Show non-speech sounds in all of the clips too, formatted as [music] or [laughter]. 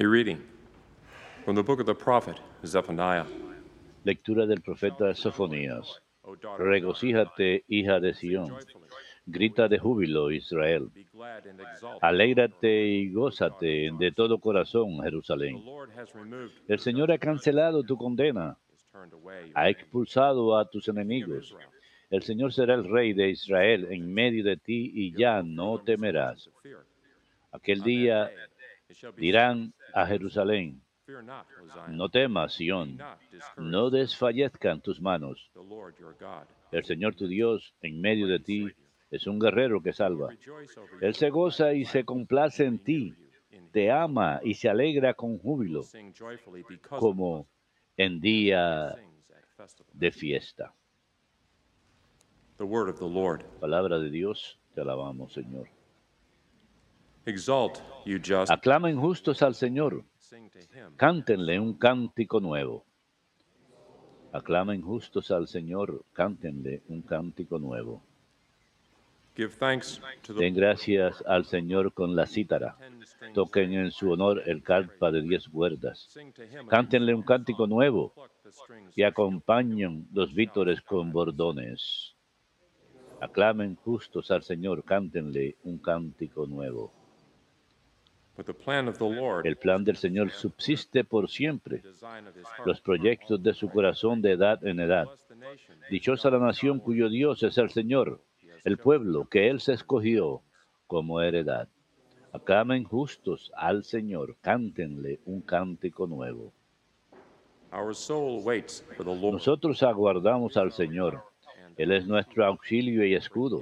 A reading from the book of the prophet Zephaniah. Lectura del profeta Sofonías. Regocíjate, hija de Sión. Grita de júbilo, Israel. Alégrate y gózate de todo corazón, Jerusalén. El Señor ha cancelado tu condena, ha expulsado a tus enemigos. El Señor será el rey de Israel en medio de ti y ya no temerás. Aquel día dirán a Jerusalén, no temas, Sión, no desfallezcan tus manos. El Señor tu Dios en medio de ti es un guerrero que salva. Él se goza y se complace en ti, te ama y se alegra con júbilo, como en día de fiesta. Palabra de Dios, te alabamos, Señor. Aclamen justos al Señor, cántenle un cántico nuevo. Aclamen justos al Señor, cántenle un cántico nuevo. Den gracias al Señor con la cítara. Toquen en su honor el carpa de diez cuerdas. Cántenle un cántico nuevo y acompañen los vítores con bordones. Aclamen justos al Señor, cántenle un cántico nuevo. But the plan of the Lord, El plan del Señor subsiste por siempre, los proyectos de su corazón de edad en edad. Dichosa la nación cuyo Dios es el Señor, el pueblo que Él se escogió como heredad. Aclamen justos al Señor, cántenle un cántico nuevo. Nosotros aguardamos al Señor. Él es nuestro auxilio y escudo.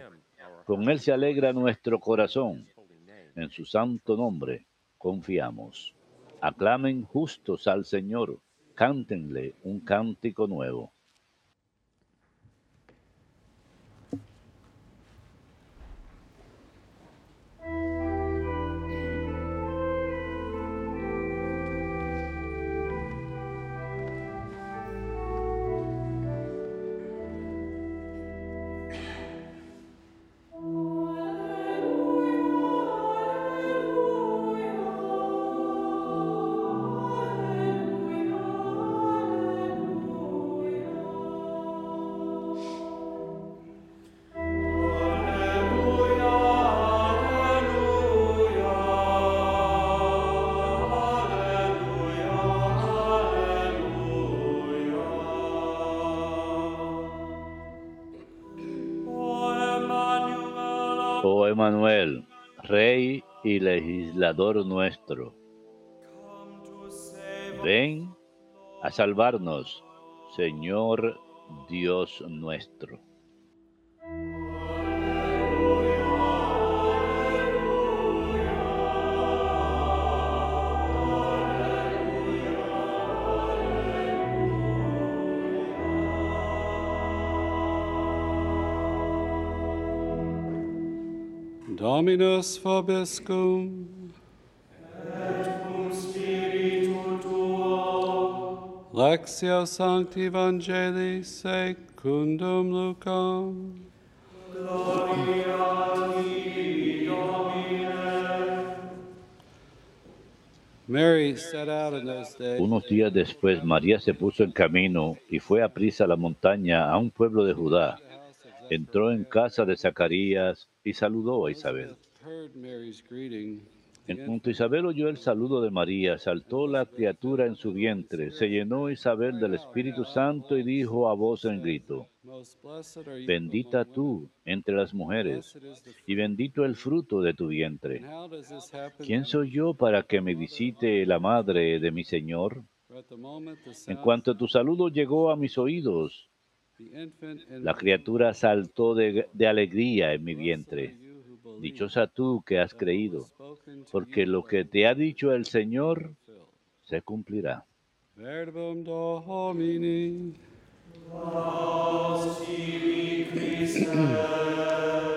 Con Él se alegra nuestro corazón. En su santo nombre confiamos. Aclamen justos al Señor. Cántenle un cántico nuevo. Oh Emanuel, Rey y legislador nuestro, ven a salvarnos, Señor Dios nuestro. Dominus vobiscum. Lectio Sancti Evangelii secundum Lucam. Mary set out in those days. Unos días después, María se puso en camino y fue a prisa a la montaña a un pueblo de Judá. Entró en casa de Zacarías y saludó a Isabel. En cuanto Isabel oyó el saludo de María, saltó la criatura en su vientre, se llenó Isabel del Espíritu Santo y dijo a voz en grito, bendita tú entre las mujeres, y bendito el fruto de tu vientre. ¿Quién soy yo para que me visite la madre de mi Señor? En cuanto tu saludo llegó a mis oídos, la criatura saltó de, de alegría en mi vientre. Dichosa tú que has creído, porque lo que te ha dicho el Señor se cumplirá. [clears throat]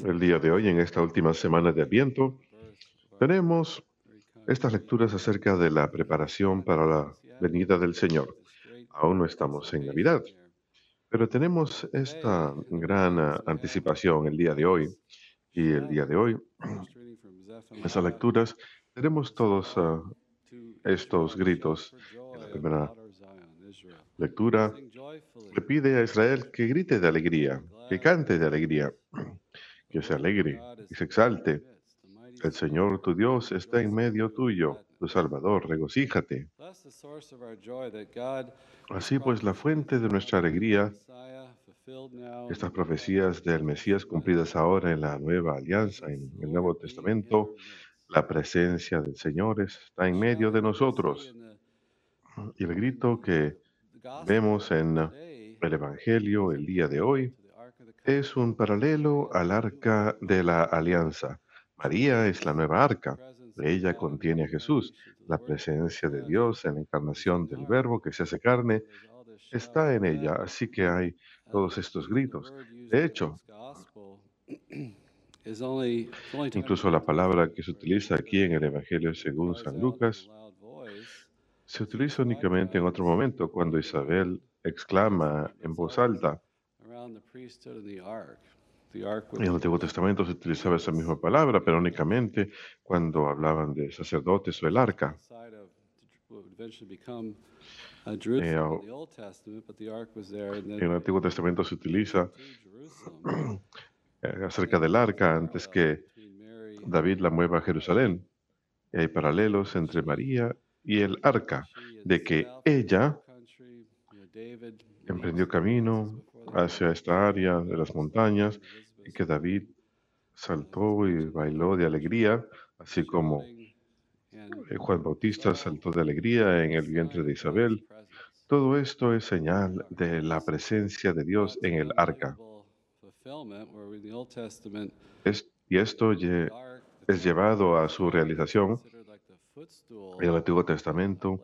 El día de hoy, en esta última semana de Adviento, tenemos estas lecturas acerca de la preparación para la venida del Señor. Aún no estamos en Navidad, pero tenemos esta gran ah, anticipación el día de hoy. Y el día de hoy, esas lecturas, tenemos todos ah, estos gritos. En la primera. Lectura le pide a Israel que grite de alegría, que cante de alegría, que se alegre y se exalte. El Señor tu Dios está en medio tuyo, tu Salvador, regocíjate. Así pues, la fuente de nuestra alegría, estas profecías del Mesías cumplidas ahora en la nueva alianza, en el Nuevo Testamento, la presencia del Señor está en medio de nosotros. Y el grito que vemos en el Evangelio el día de hoy es un paralelo al arca de la alianza. María es la nueva arca. Ella contiene a Jesús. La presencia de Dios en la encarnación del Verbo que se hace carne está en ella. Así que hay todos estos gritos. De hecho, incluso la palabra que se utiliza aquí en el Evangelio según San Lucas se utiliza únicamente en otro momento, cuando Isabel exclama en voz alta. En el Antiguo Testamento se utilizaba esa misma palabra, pero únicamente cuando hablaban de sacerdotes o el arca. Eh, oh, En el Antiguo Testamento se utiliza [clears throat] eh, acerca del arca antes que David la mueva a Jerusalén. Y hay paralelos entre María y el arca, de que ella emprendió camino hacia esta área de las montañas y que David saltó y bailó de alegría, así como eh, Juan Bautista saltó de alegría en el vientre de Isabel. Todo esto es señal de la presencia de Dios en el arca. Es- y esto es llevado a su realización en el Antiguo Testamento.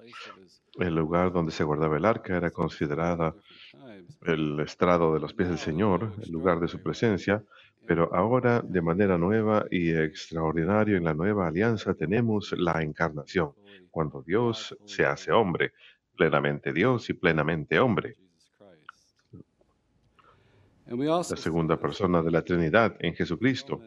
El lugar donde se guardaba el arca era considerada el estrado de los pies del Señor, el lugar de su presencia, pero ahora de manera nueva y extraordinaria en la nueva alianza tenemos la encarnación, cuando Dios se hace hombre, plenamente Dios y plenamente hombre, la segunda persona de la Trinidad en Jesucristo.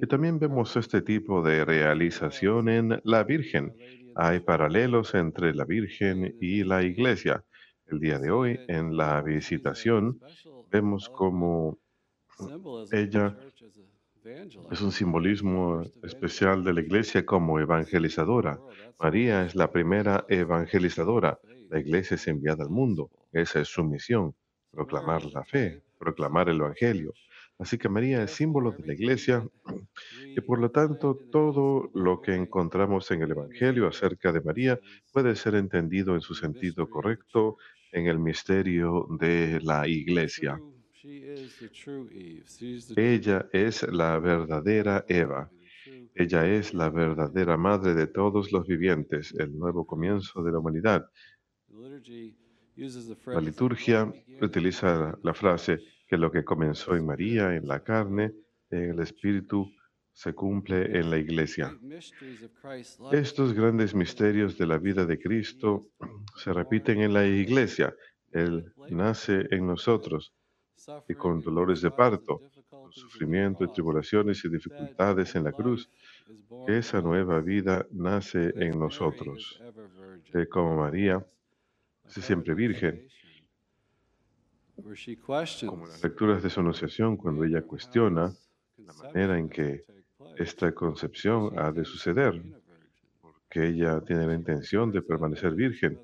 Y también vemos este tipo de realización en la Virgen. Hay paralelos entre la Virgen y la Iglesia. El día de hoy, en la visitación, vemos como ella es un simbolismo especial de la Iglesia como evangelizadora. María es la primera evangelizadora. La Iglesia es enviada al mundo. Esa es su misión, proclamar la fe, proclamar el Evangelio. Así que María es símbolo de la Iglesia y por lo tanto todo lo que encontramos en el Evangelio acerca de María puede ser entendido en su sentido correcto en el misterio de la Iglesia. Ella es la verdadera Eva. Ella es la verdadera madre de todos los vivientes, el nuevo comienzo de la humanidad. La liturgia utiliza la frase que lo que comenzó en María, en la carne, en el Espíritu, se cumple en la Iglesia. Estos grandes misterios de la vida de Cristo [clears throat] se repiten en la Iglesia. Él nace en nosotros y con dolores de parto, con sufrimiento y tribulaciones y dificultades en la cruz, esa nueva vida nace en nosotros. Que como María, es siempre virgen, como las lecturas de su anunciación, cuando ella cuestiona la manera en que esta concepción ha de suceder, porque ella tiene la intención de permanecer virgen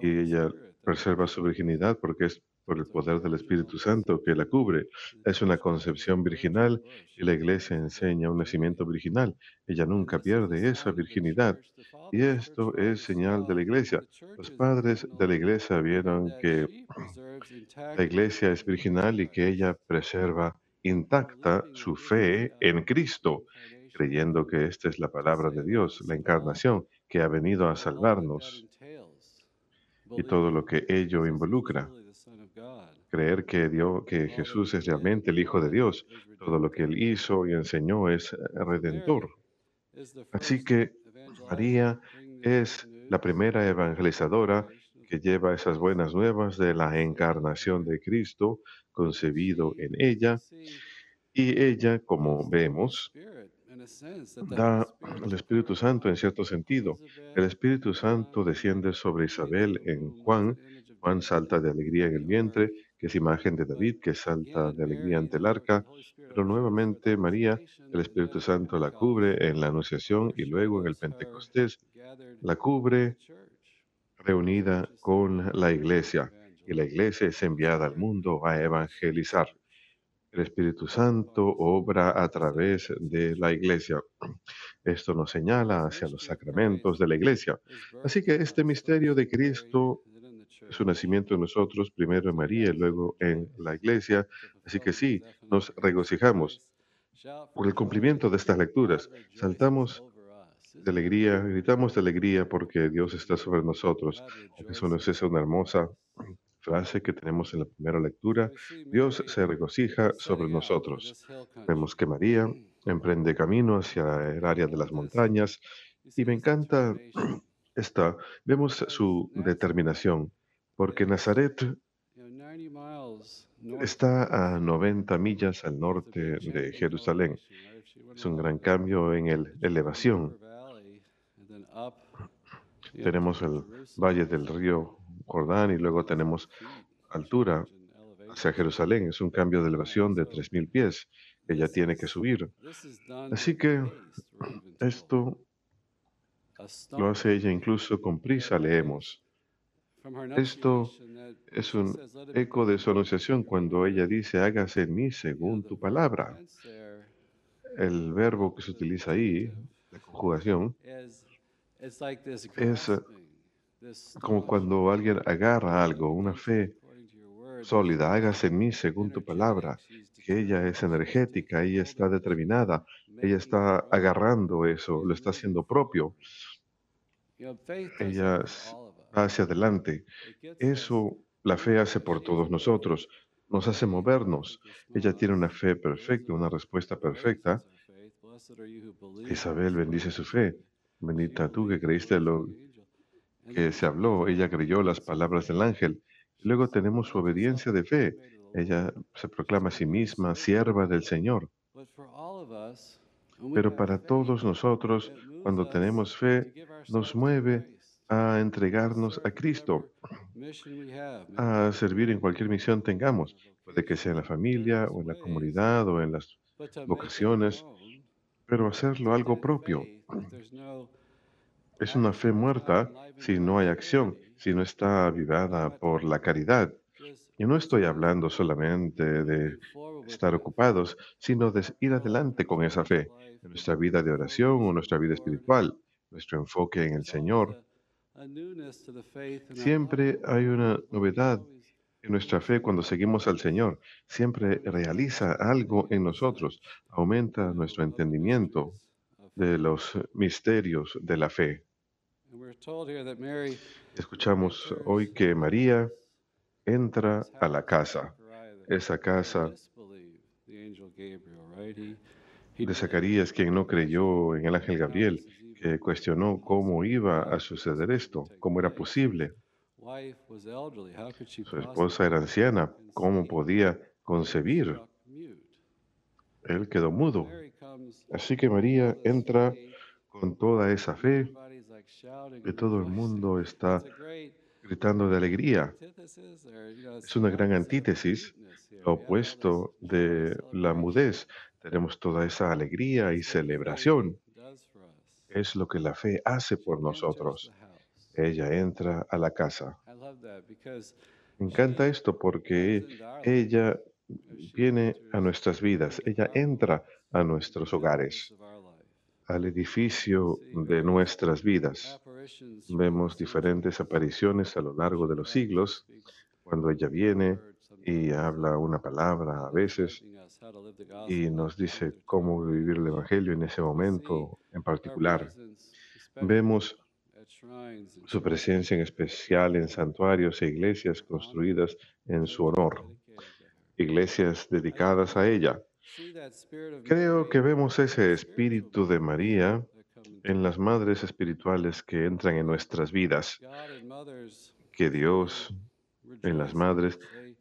y ella preserva su virginidad porque es por el poder del Espíritu Santo que la cubre. Es una concepción virginal y la iglesia enseña un nacimiento virginal. Ella nunca pierde esa virginidad. Y esto es señal de la iglesia. Los padres de la iglesia vieron que la iglesia es virginal y que ella preserva intacta su fe en Cristo, creyendo que esta es la palabra de Dios, la encarnación, que ha venido a salvarnos y todo lo que ello involucra. Creer que, Dios, que Jesús es realmente el Hijo de Dios. Todo lo que él hizo y enseñó es redentor. Así que María es la primera evangelizadora que lleva esas buenas nuevas de la encarnación de Cristo concebido en ella. Y ella, como vemos, da el Espíritu Santo en cierto sentido. El Espíritu Santo desciende sobre Isabel en Juan. Juan salta de alegría en el vientre, que es imagen de David, que salta de alegría ante el arca. Pero nuevamente María, el Espíritu Santo la cubre en la Anunciación y luego en el Pentecostés, la cubre reunida con la iglesia. Y la iglesia es enviada al mundo a evangelizar. El Espíritu Santo obra a través de la iglesia. Esto nos señala hacia los sacramentos de la iglesia. Así que este misterio de Cristo su nacimiento en nosotros, primero en María y luego en la iglesia. Así que sí, nos regocijamos por el cumplimiento de estas lecturas. Saltamos de alegría, gritamos de alegría porque Dios está sobre nosotros. Eso nos es una hermosa frase que tenemos en la primera lectura, Dios se regocija sobre nosotros. Vemos que María emprende camino hacia el área de las montañas y me encanta [clears throat] esta, vemos su determinación, porque Nazaret está a 90 millas al norte de Jerusalén. Es un gran cambio en el elevación. Tenemos el valle del río Jordán y luego tenemos altura hacia Jerusalén. Es un cambio de elevación de 3.000 pies ella tiene que subir. Así que esto lo hace ella incluso con prisa, leemos. Esto es un eco de su anunciación cuando ella dice, hágase en mí según tu palabra. El verbo que se utiliza ahí, la conjugación, es como cuando alguien agarra algo, una fe sólida, hágase en mí según tu palabra, que ella es energética, ella está determinada, ella está agarrando eso, lo está haciendo propio. Ella hacia adelante. Eso la fe hace por todos nosotros, nos hace movernos. Ella tiene una fe perfecta, una respuesta perfecta. Isabel bendice su fe. Bendita tú que creíste lo que se habló, ella creyó las palabras del ángel. Luego tenemos su obediencia de fe. Ella se proclama a sí misma sierva del Señor. Pero para todos nosotros, cuando tenemos fe, nos mueve a entregarnos a Cristo, a servir en cualquier misión tengamos, puede que sea en la familia o en la comunidad o en las vocaciones, pero hacerlo algo propio. Es una fe muerta si no hay acción, si no está avivada por la caridad. Y no estoy hablando solamente de estar ocupados, sino de ir adelante con esa fe, en nuestra vida de oración o nuestra vida espiritual, nuestro enfoque en el Señor. Siempre hay una novedad en nuestra fe cuando seguimos al Señor. Siempre realiza algo en nosotros, aumenta nuestro entendimiento de los misterios de la fe. Escuchamos hoy que María entra a la casa, esa casa de Zacarías, quien no creyó en el ángel Gabriel, que cuestionó cómo iba a suceder esto, cómo era posible. Su esposa era anciana, ¿cómo podía concebir? Él quedó mudo. Así que María entra con toda esa fe que todo el mundo está gritando de alegría. Es una gran antítesis, opuesto de la mudez. Tenemos toda esa alegría y celebración. Es lo que la fe hace por nosotros. Ella entra a la casa. Me encanta esto porque ella viene a nuestras vidas, ella entra a nuestros hogares al edificio de nuestras vidas. Vemos diferentes apariciones a lo largo de los siglos, cuando ella viene y habla una palabra a veces y nos dice cómo vivir el Evangelio en ese momento en particular. Vemos su presencia en especial en santuarios e iglesias construidas en su honor. iglesias dedicadas a ella. Creo que vemos ese espíritu de María en las madres espirituales que entran en nuestras vidas, que Dios en las madres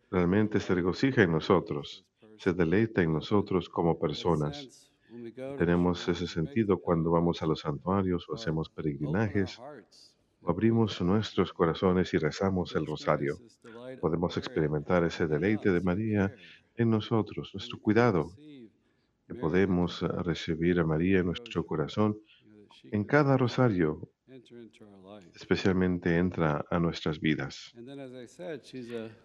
realmente se regocija en nosotros, se deleita en nosotros como personas. Tenemos ese sentido cuando vamos a los santuarios o hacemos peregrinajes o abrimos nuestros corazones y rezamos el rosario. Podemos experimentar ese deleite de María en nosotros, nuestro cuidado, que podemos recibir a María en nuestro corazón en cada rosario, especialmente entra a nuestras vidas.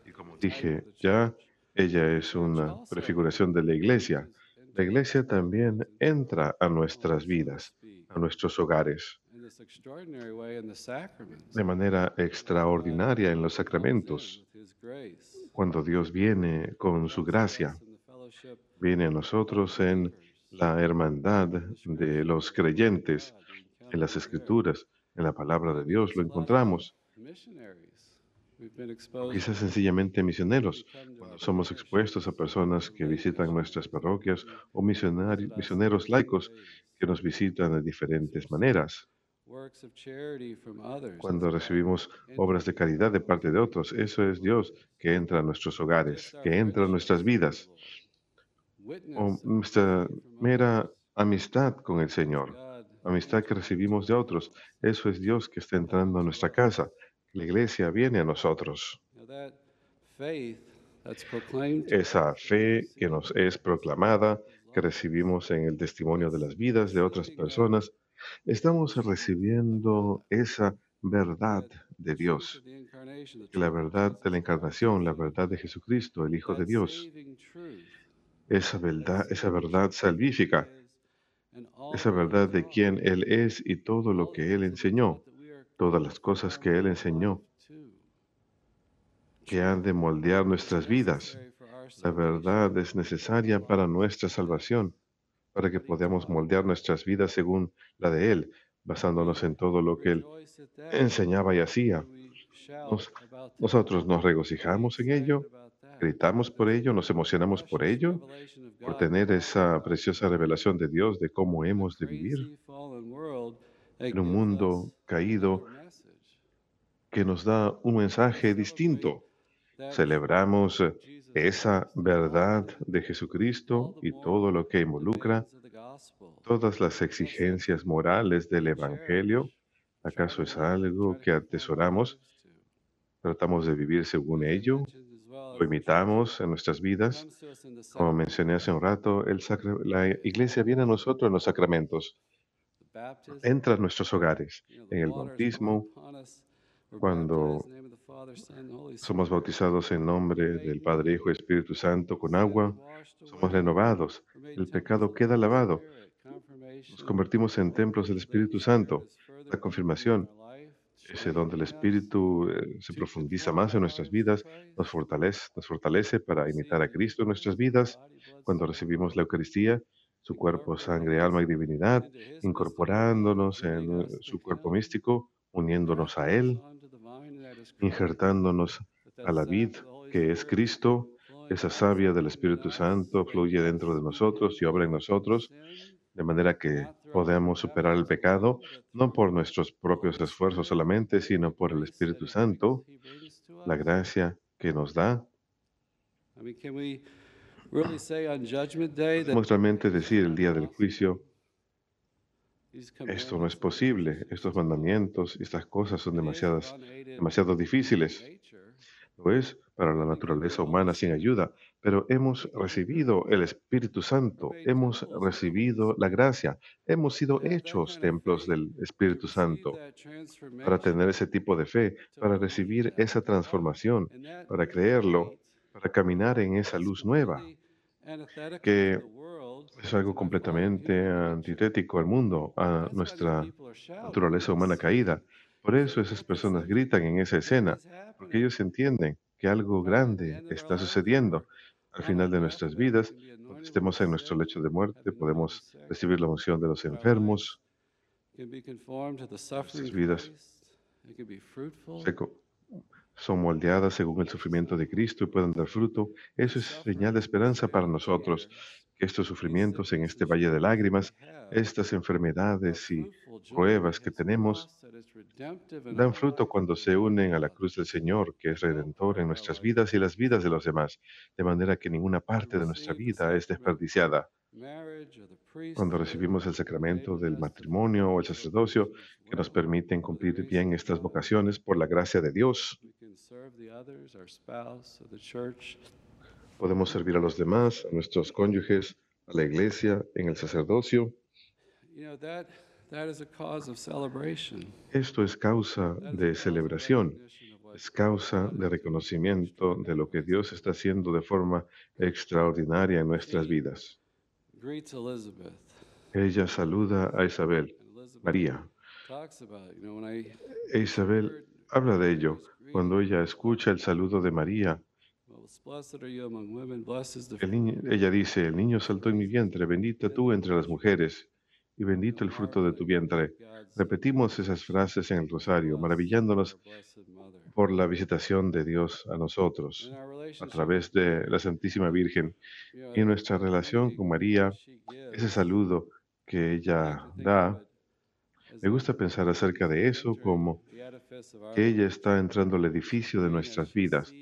Y como dije ya, ella es una prefiguración de la iglesia. La iglesia también entra a nuestras vidas, a nuestros hogares, de manera extraordinaria en los sacramentos, cuando Dios viene con su gracia, viene a nosotros en la hermandad de los creyentes, en las escrituras, en la palabra de Dios, lo encontramos. Quizás sencillamente misioneros, cuando somos expuestos a personas que visitan nuestras parroquias o misioneros laicos que nos visitan de diferentes maneras. Cuando recibimos obras de caridad de parte de otros, eso es Dios que entra a nuestros hogares, que entra a nuestras vidas, o nuestra mera amistad con el Señor, amistad que recibimos de otros. Eso es Dios que está entrando a nuestra casa. La iglesia viene a nosotros. Esa fe que nos es proclamada, que recibimos en el testimonio de las vidas de otras personas, estamos recibiendo esa verdad de Dios, la verdad de la encarnación, la verdad de Jesucristo, el Hijo de Dios, esa verdad, esa verdad salvífica, esa verdad de quién Él es y todo lo que Él enseñó, todas las cosas que Él enseñó, que han de moldear nuestras vidas. La verdad es necesaria para nuestra salvación, para que podamos moldear nuestras vidas según la de Él, basándonos en todo lo que Él enseñaba y hacía. Nos-. Nosotros nos regocijamos en ello. Gritamos por ello, nos emocionamos por ello, por tener esa preciosa revelación de Dios de cómo hemos de vivir en un mundo caído que nos da un mensaje distinto. Celebramos esa verdad de Jesucristo y todo lo que involucra todas las exigencias morales del Evangelio. ¿Acaso es algo que atesoramos? ¿Tratamos de vivir según ello? ¿Lo imitamos en nuestras vidas? Como mencioné hace un rato, la iglesia viene a nosotros en los sacramentos, entra a nuestros hogares. En el bautismo, cuando somos bautizados en nombre del Padre, Hijo y Espíritu Santo con agua, somos renovados. El pecado queda lavado. Nos convertimos en templos del Espíritu Santo. La confirmación, ese donde el Espíritu eh, se profundiza más en nuestras vidas, nos fortalece, nos fortalece para imitar a Cristo en nuestras vidas. Cuando recibimos la Eucaristía, su cuerpo, sangre, alma y divinidad, incorporándonos en eh, su cuerpo místico, uniéndonos a Él, injertándonos a la vid que es Cristo, esa savia del Espíritu Santo fluye dentro de nosotros y obra en nosotros, de manera que podamos superar el pecado, no por nuestros propios esfuerzos solamente, sino por el Espíritu Santo, la gracia que nos da. Podemos realmente decir el día del juicio, esto no es posible, estos mandamientos, estas cosas son demasiadas, demasiado difíciles. Lo es para la naturaleza humana sin ayuda, pero hemos recibido el Espíritu Santo, hemos recibido la gracia, hemos sido hechos templos del Espíritu Santo para tener ese tipo de fe, para recibir esa transformación, para creerlo, para caminar en esa luz nueva, que es algo completamente antitético al mundo, a nuestra naturaleza humana caída. Por eso esas personas gritan en esa escena, porque ellos entienden que algo grande está sucediendo. Al final de nuestras vidas, cuando estemos en nuestro lecho de muerte, podemos recibir la unción de los enfermos. Nuestras vidas son moldeadas según el sufrimiento de Cristo y puedan dar fruto, eso es señal de esperanza para nosotros, estos sufrimientos en este valle de lágrimas, estas enfermedades y pruebas que tenemos, dan fruto cuando se unen a la cruz del Señor, que es redentor en nuestras vidas y las vidas de los demás, de manera que ninguna parte de nuestra vida es desperdiciada. Cuando recibimos el sacramento del matrimonio o el sacerdocio, que nos permiten cumplir bien estas vocaciones por la gracia de Dios, podemos servir a los demás, a nuestros cónyuges, a la iglesia, en el sacerdocio. Esto es causa de celebración, es causa de reconocimiento de lo que Dios está haciendo de forma extraordinaria en nuestras vidas. Ella saluda a Isabel, María. Isabel habla de ello cuando ella escucha el saludo de María. Ella dice, el niño saltó en mi vientre, bendita tú entre las mujeres y bendito el fruto de tu vientre. Repetimos esas frases en el rosario, maravillándonos por la visitación de Dios a nosotros a través de la Santísima Virgen y nuestra relación con María, ese saludo que ella da. Me gusta pensar acerca de eso como que ella está entrando al edificio de nuestras vidas.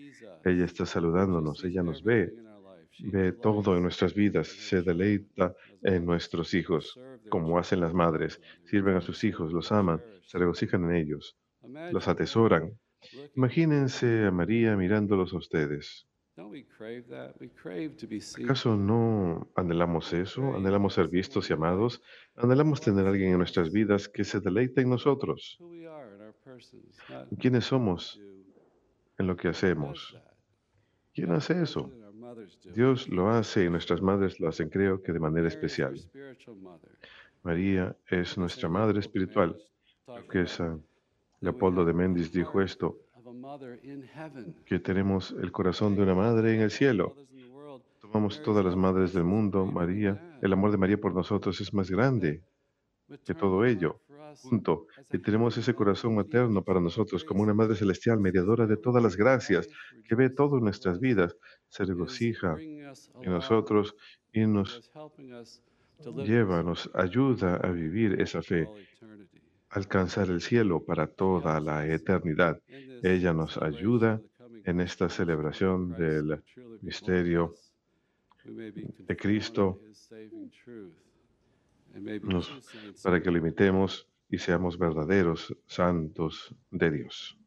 Ella está saludándonos, ella nos ve, ve todo en nuestras vidas, se deleita en nuestros hijos, como hacen las madres. Sirven a sus hijos, los aman, se regocijan en ellos, los atesoran. Imagínense a María mirándolos a ustedes. ¿Acaso no anhelamos eso? ¿Anhelamos ser vistos y amados? ¿Anhelamos tener a alguien en nuestras vidas que se deleite en nosotros? ¿Quiénes somos en lo que hacemos? ¿Quién hace eso? Dios lo hace y nuestras madres lo hacen, creo que de manera especial. María es nuestra madre espiritual. que es Leopoldo de Méndez dijo esto, que tenemos el corazón de una madre en el cielo. Tomamos todas las madres del mundo, María, el amor de María por nosotros es más grande que todo ello. Punto. Y tenemos ese corazón materno para nosotros como una Madre Celestial, mediadora de todas las gracias, que ve todo en nuestras vidas, se regocija en nosotros y nos lleva, nos ayuda a vivir esa fe alcanzar el cielo para toda la eternidad. Ella nos ayuda en esta celebración del misterio de Cristo para que lo imitemos y seamos verdaderos santos de Dios.